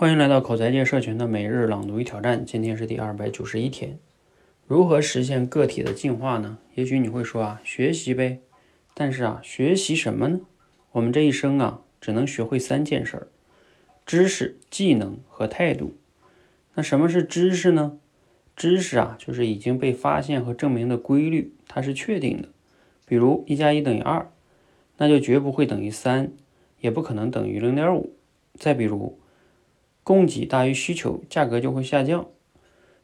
欢迎来到口才界社群的每日朗读与挑战，今天是第二百九十一天。如何实现个体的进化呢？也许你会说啊，学习呗。但是啊，学习什么呢？我们这一生啊，只能学会三件事儿：知识、技能和态度。那什么是知识呢？知识啊，就是已经被发现和证明的规律，它是确定的。比如一加一等于二，那就绝不会等于三，也不可能等于零点五。再比如。供给大于需求，价格就会下降。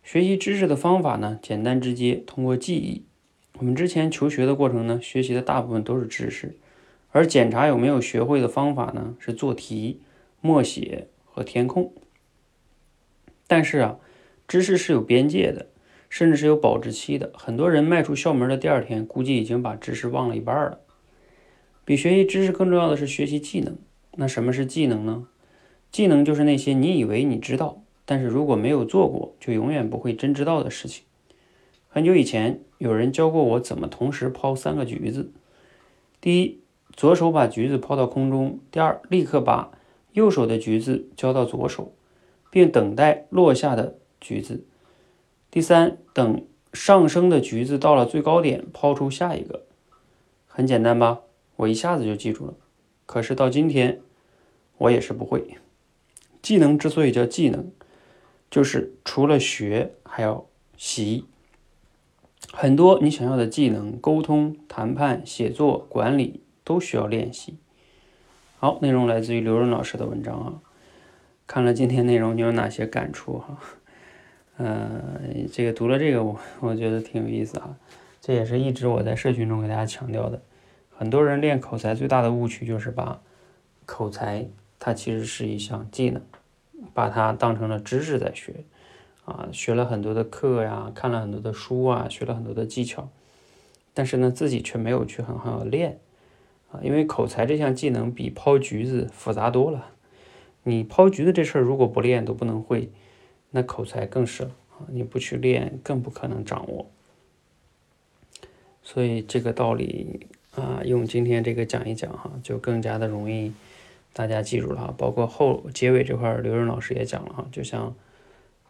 学习知识的方法呢，简单直接，通过记忆。我们之前求学的过程呢，学习的大部分都是知识，而检查有没有学会的方法呢，是做题、默写和填空。但是啊，知识是有边界的，甚至是有保质期的。很多人迈出校门的第二天，估计已经把知识忘了一半了。比学习知识更重要的是学习技能。那什么是技能呢？技能就是那些你以为你知道，但是如果没有做过，就永远不会真知道的事情。很久以前，有人教过我怎么同时抛三个橘子：第一，左手把橘子抛到空中；第二，立刻把右手的橘子交到左手，并等待落下的橘子；第三，等上升的橘子到了最高点，抛出下一个。很简单吧？我一下子就记住了。可是到今天，我也是不会。技能之所以叫技能，就是除了学还要习。很多你想要的技能，沟通、谈判、写作、管理都需要练习。好，内容来自于刘润老师的文章啊。看了今天内容，你有哪些感触哈？呃，这个读了这个，我我觉得挺有意思啊。这也是一直我在社群中给大家强调的。很多人练口才最大的误区就是把口才。它其实是一项技能，把它当成了知识在学，啊，学了很多的课呀，看了很多的书啊，学了很多的技巧，但是呢，自己却没有去很好的练，啊，因为口才这项技能比抛橘子复杂多了，你抛橘子这事儿如果不练都不能会，那口才更是啊，你不去练更不可能掌握，所以这个道理啊，用今天这个讲一讲哈，就更加的容易。大家记住了哈，包括后结尾这块，刘润老师也讲了哈，就像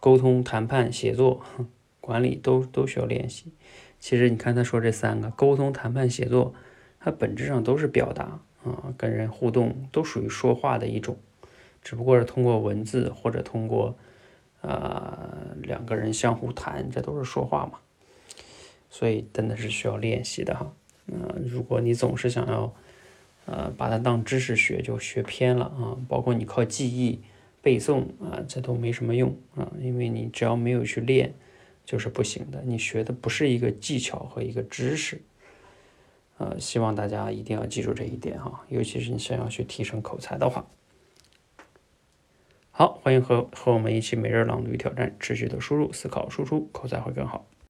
沟通、谈判、写作、管理都都需要练习。其实你看他说这三个，沟通、谈判、写作，它本质上都是表达啊，跟人互动都属于说话的一种，只不过是通过文字或者通过呃两个人相互谈，这都是说话嘛。所以真的是需要练习的哈。嗯，如果你总是想要。呃，把它当知识学就学偏了啊！包括你靠记忆、背诵啊，这都没什么用啊，因为你只要没有去练，就是不行的。你学的不是一个技巧和一个知识，呃，希望大家一定要记住这一点哈，尤其是你想要去提升口才的话。好，欢迎和和我们一起每日朗读与挑战，持续的输入、思考、输出，口才会更好。